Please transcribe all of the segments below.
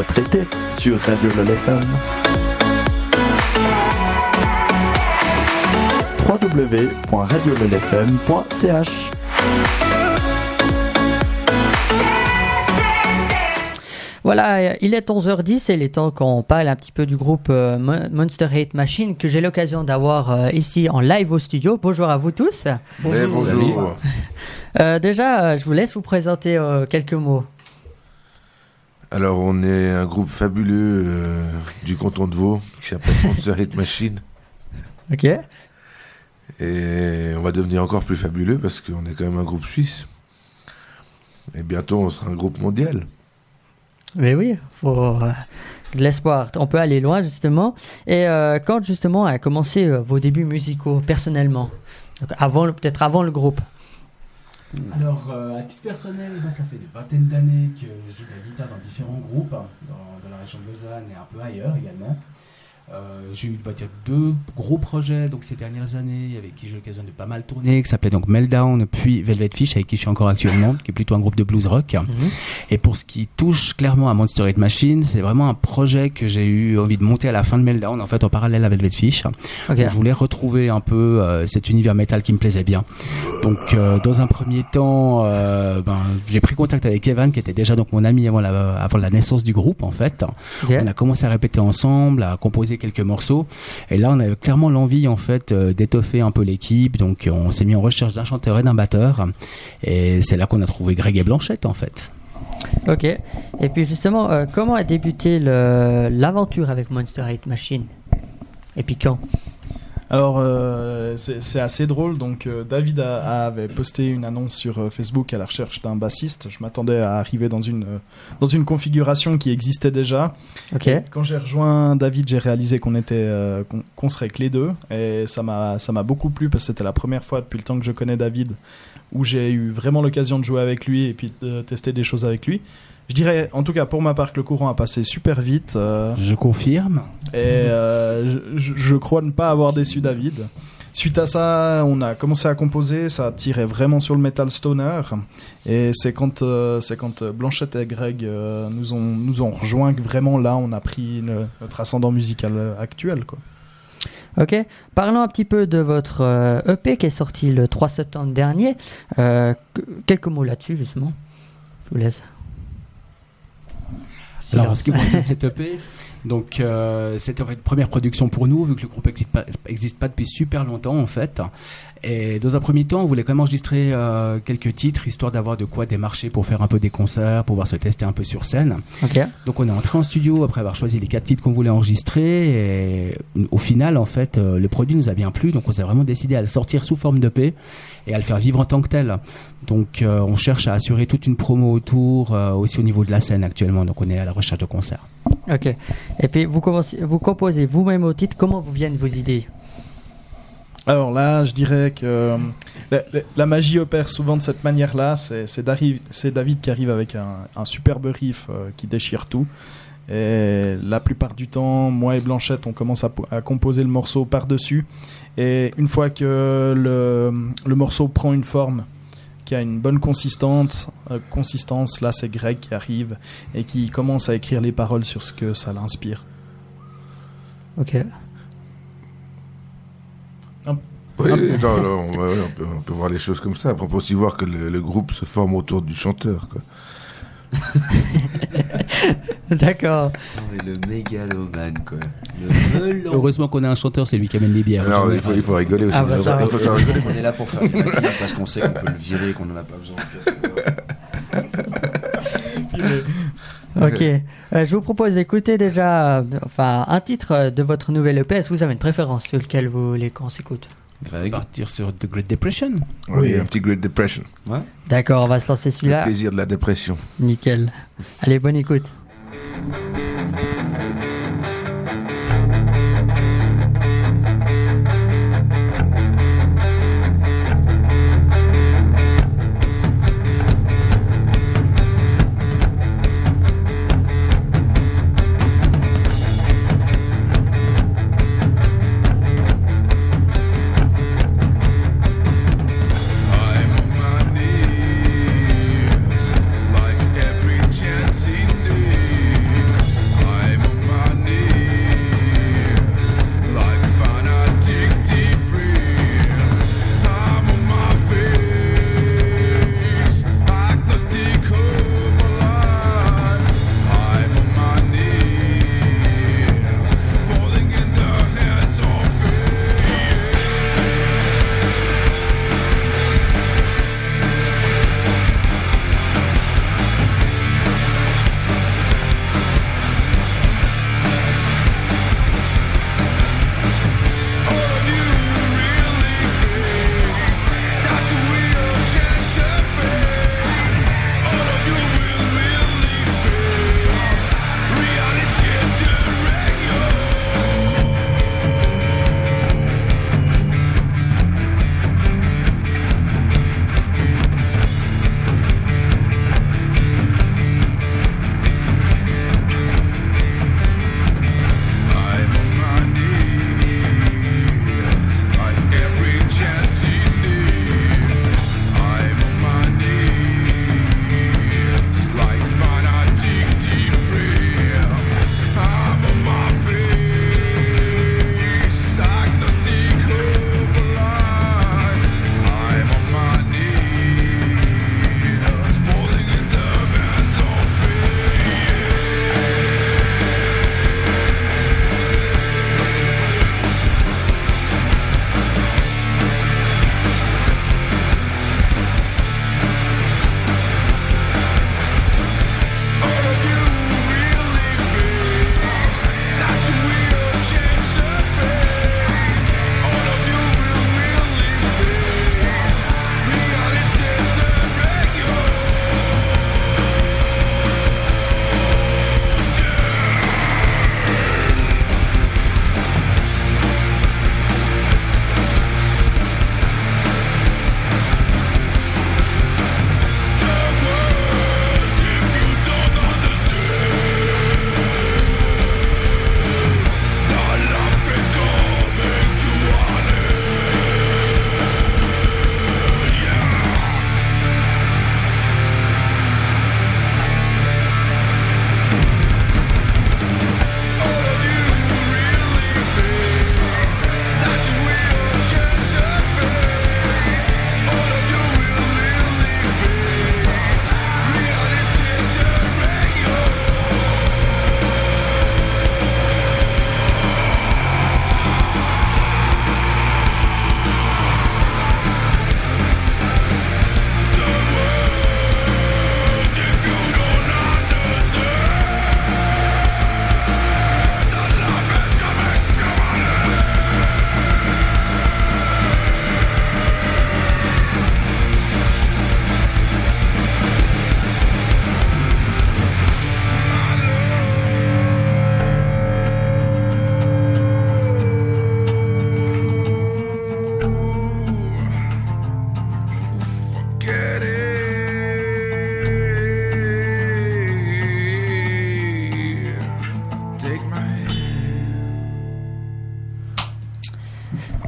votre été sur Radio LOL FM. www.radiololfm.ch Voilà, euh, il est 11h10 et il est temps qu'on parle un petit peu du groupe euh, Mon- Monster Hate Machine que j'ai l'occasion d'avoir euh, ici en live au studio. Bonjour à vous tous. Bonjour. Euh, déjà, je vous laisse vous présenter quelques mots. Alors, on est un groupe fabuleux euh, du canton de Vaud qui s'appelle Monster Hit Machine. Ok. Et on va devenir encore plus fabuleux parce qu'on est quand même un groupe suisse. Et bientôt, on sera un groupe mondial. Mais oui, faut euh, de l'espoir. On peut aller loin justement. Et euh, quand justement a commencé euh, vos débuts musicaux personnellement, Donc, avant le- peut-être avant le groupe? Alors, euh, à titre personnel, moi, ça fait des vingtaines d'années que je joue de la guitare dans différents groupes, hein, dans, dans la région de Lausanne et un peu ailleurs également. Euh, j'ai eu on va dire, deux gros projets donc ces dernières années avec qui j'ai eu l'occasion de pas mal tourner, qui s'appelait donc Meltdown, puis Velvet Fish, avec qui je suis encore actuellement, qui est plutôt un groupe de blues rock. Et pour ce qui touche clairement à Monster Hit Machine, c'est vraiment un projet que j'ai eu envie de monter à la fin de Meltdown, en fait, en parallèle à Velvet Fish. Ok. Je voulais retrouver un peu euh, cet univers métal qui me plaisait bien. Donc, euh, dans un premier temps, euh, ben, j'ai pris contact avec Evan, qui était déjà donc mon ami avant la, avant la naissance du groupe, en fait. On a commencé à répéter ensemble, à composer quelques morceaux. Et là, on avait clairement l'envie, en fait, euh, d'étoffer un peu l'équipe. Donc, on s'est mis en recherche d'un chanteur et d'un batteur. Et c'est là qu'on a trouvé Greg et Blanchette, en fait. Ok. Et puis justement, euh, comment a débuté l'aventure avec Monster Hate Machine? Et puis quand? Alors, euh, c'est assez drôle. Donc, euh, David a- a- avait posté une annonce sur euh, Facebook à la recherche d'un bassiste. Je m'attendais à arriver dans une, euh, dans une configuration qui existait déjà. Ok. Quand j'ai rejoint David, j'ai réalisé qu'on était, qu'on serait que les deux, et ça m'a, ça m'a beaucoup plu parce que c'était la première fois depuis le temps que je connais David où j'ai eu vraiment l'occasion de jouer avec lui et puis de tester des choses avec lui. Je dirais, en tout cas pour ma part, que le courant a passé super vite. euh, Je confirme. et euh, je, je crois ne pas avoir déçu David. Suite à ça, on a commencé à composer, ça tirait vraiment sur le metal stoner. Et c'est quand, euh, c'est quand Blanchette et Greg euh, nous, ont, nous ont rejoints que vraiment là, on a pris le- notre ascendant musical actuel. Quoi. Ok. Parlons un petit peu de votre EP qui est sorti le 3 septembre dernier. Euh, que- quelques mots là-dessus justement. Je vous laisse. Alors, en ce qui concerne cette EP, donc euh, c'était en fait une première production pour nous, vu que le groupe n'existe pas, existe pas depuis super longtemps en fait. Et dans un premier temps, on voulait quand même enregistrer euh, quelques titres, histoire d'avoir de quoi démarcher pour faire un peu des concerts, pouvoir se tester un peu sur scène. Ok. Donc on est entré en studio après avoir choisi les quatre titres qu'on voulait enregistrer. Et au final, en fait, euh, le produit nous a bien plu, donc on s'est vraiment décidé à le sortir sous forme d'EP et à le faire vivre en tant que tel. Donc euh, on cherche à assurer toute une promo autour, euh, aussi au niveau de la scène actuellement. Donc on est à la recherche de concerts. Ok. Et puis vous, composez vous-même au titre. Comment vous viennent vos idées? Alors là, je dirais que euh, la, magie opère souvent de cette manière-là. C'est David qui arrive avec un, superbe riff euh, qui déchire tout. Et la plupart du temps, moi et Blanchette, on commence à, po- à composer le morceau par-dessus. Et une fois que le morceau prend une forme, qui a une bonne consistance, euh, consistance là c'est Greg qui arrive et qui commence à écrire les paroles sur ce que ça l'inspire. Ok. Oui, non, non, on, ouais, on peut, on peut voir les choses comme ça. Après, on peut aussi voir que le, le groupe se forme autour du chanteur. Quoi. D'accord. Non, mais le mégalomane, quoi. Le melon. Heureusement qu'on a un chanteur, c'est lui qui amène les bières. Je- il, faut, il faut rigoler aussi. Ah, bah, il faut, ça, il faut savoir rigoler. On est là pour faire du parce qu'on sait qu'on peut le virer, qu'on n'en a pas besoin. Ok. Euh, je vous propose d'écouter déjà euh, enfin, un titre de votre nouvelle EP. Est-ce que vous avez une préférence sur lequel vous voulez qu'on s'écoute? On va partir sur The Great Depression. Oui, un petit Great Depression. D'accord, on va se lancer Le celui-là. plaisir de la dépression. Nickel. Allez, bonne écoute. Thank you.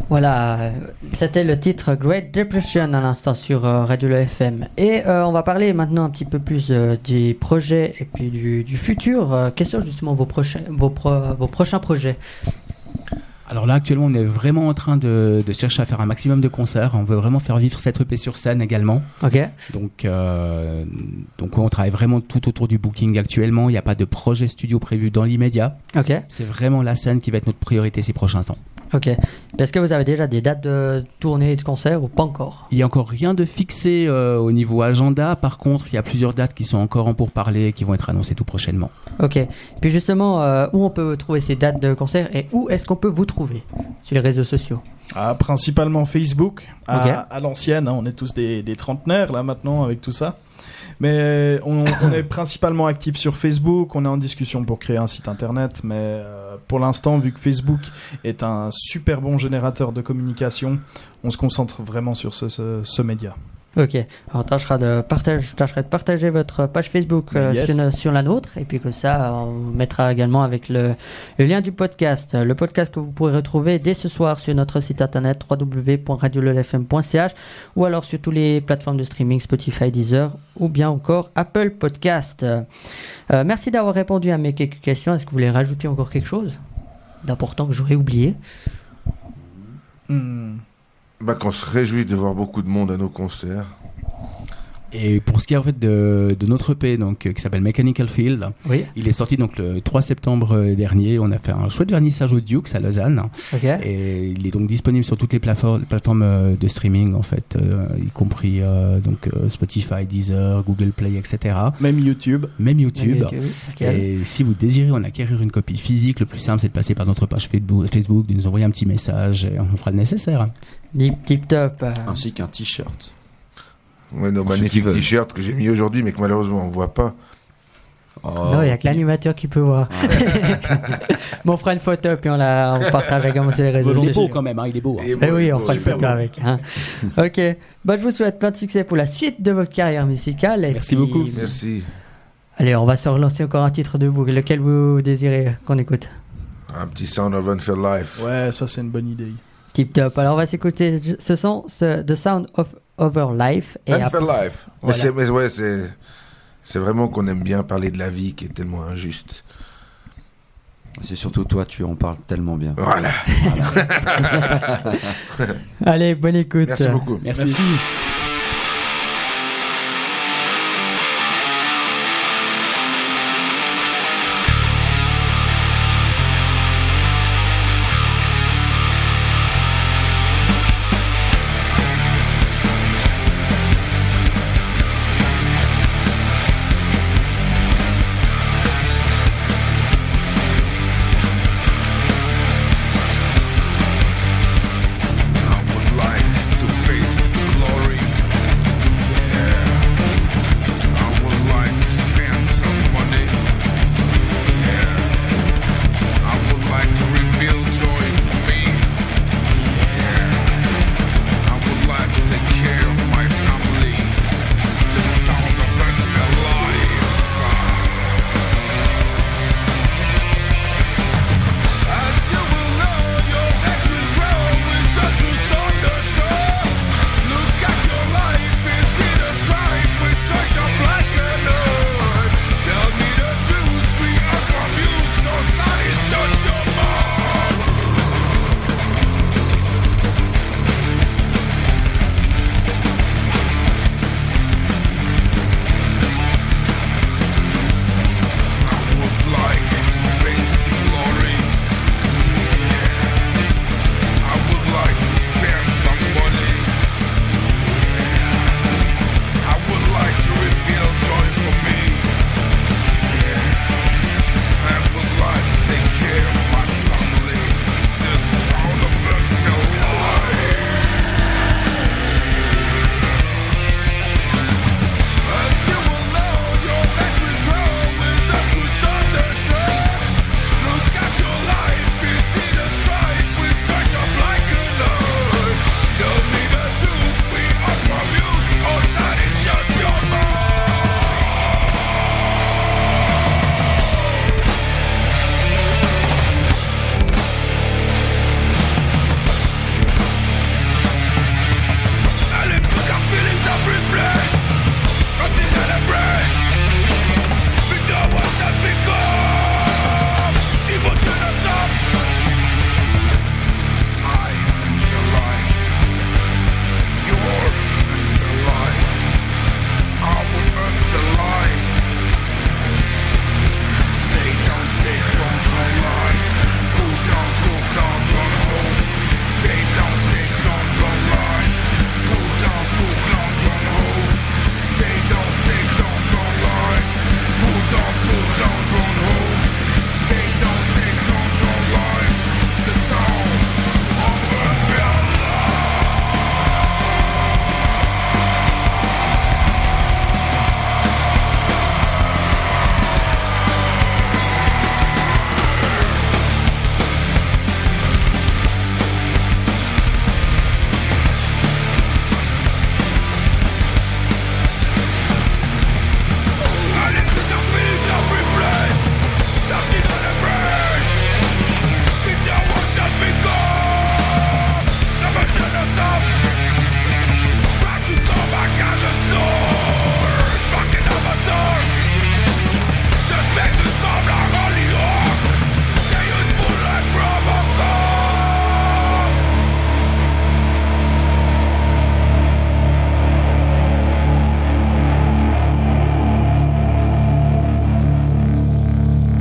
Voilà, c'était le titre Great Depression à l'instant sur euh, Radio Le FM. Et euh, on va parler maintenant un petit peu plus euh, des projets et puis du, du futur. Euh, quels sont justement vos prochains, vos, pro- vos prochains projets? Alors là, actuellement, on est vraiment en train de, de chercher à faire un maximum de concerts. On veut vraiment faire vivre cette EP sur scène également. Ok, Donc, euh, donc on travaille vraiment tout autour du booking actuellement. Il n'y a pas de projet studio prévu dans l'immédiat. ok, C'est vraiment la scène qui va être notre priorité ces prochains temps. Ok. Est-ce que vous avez déjà des dates de tournée et de concert ou pas encore? Il n'y a encore rien de fixé euh, au niveau agenda. Par contre, il y a plusieurs dates qui sont encore en pourparlers et qui vont être annoncées tout prochainement. Ok. Puis justement, euh, où on peut trouver ces dates de concert et où est-ce qu'on peut vous trouver sur les réseaux sociaux? Ah, principalement Facebook, à, l'ancienne. hein, on est tous des, des trentenaires là maintenant avec tout ça. Mais on, on est principalement actif sur Facebook. On est en discussion pour créer un site internet. Mais euh, pour l'instant, vu que Facebook est un super bon générateur de communication, on se concentre vraiment sur ce média. Ok. Alors, on tâchera de partager, je tâcherai de partager votre page Facebook euh, Yes. sur, la nôtre. Et puis que ça, on mettra également avec le, le lien du podcast. Le podcast que vous pourrez retrouver dès ce soir sur notre site internet www.radiolefm.ch ou alors sur toutes les plateformes de streaming Spotify, Deezer ou bien encore Apple Podcast. Euh, merci d'avoir répondu à mes quelques questions. Est-ce que vous voulez rajouter encore quelque chose d'important que j'aurais oublié? Hmm. Bah, qu'on se réjouit de voir beaucoup de monde à nos concerts. Et pour ce qui est en fait de, de notre EP, donc euh, qui s'appelle Mechanical Field, Oui. il est sorti donc le 3 septembre euh, dernier. On a fait un chouette vernissage au Dukes à Lausanne. Ok. Et il est donc disponible sur toutes les plateformes, plateformes euh, de streaming en fait, euh, y compris euh, donc euh, Spotify, Deezer, Google Play, etc. Même YouTube. Même YouTube. Ok. Et si vous désirez en acquérir une copie physique, le plus simple c'est de passer par notre page Facebook, de nous envoyer un petit message et on fera le nécessaire. Tip, tip top. Ainsi qu'un t-shirt. Ouais, magnifiques veulent. t-shirts que j'ai mis aujourd'hui, mais que malheureusement on voit pas. Oh, Non, il n'y a que l'animateur qui peut voir. bon, on fera une photo puis on la on partagera également sur les réseaux Il est sociaux. beau quand même, hein, il est beau. hein. Et bon, oui, on fera une super photo beau. avec. hein. ok. Bah, je vous souhaite plein de succès pour la suite de votre carrière musicale. et Merci puis- beaucoup. Merci. Allez, on va se relancer encore un titre de vous. Lequel vous désirez qu'on écoute? Un petit Sound of Unfair Life. Ouais, ça c'est une bonne idée. Tip top. Alors, on va s'écouter ce son, ce, The Sound of Over Life. Et Unfair après- Life. Mais Voilà. c'est, mais ouais, c'est, c'est vraiment qu'on aime bien parler de la vie qui est tellement injuste. C'est surtout toi, tu en parles tellement bien. Voilà. Allez, bonne écoute. Merci beaucoup. Merci. Merci.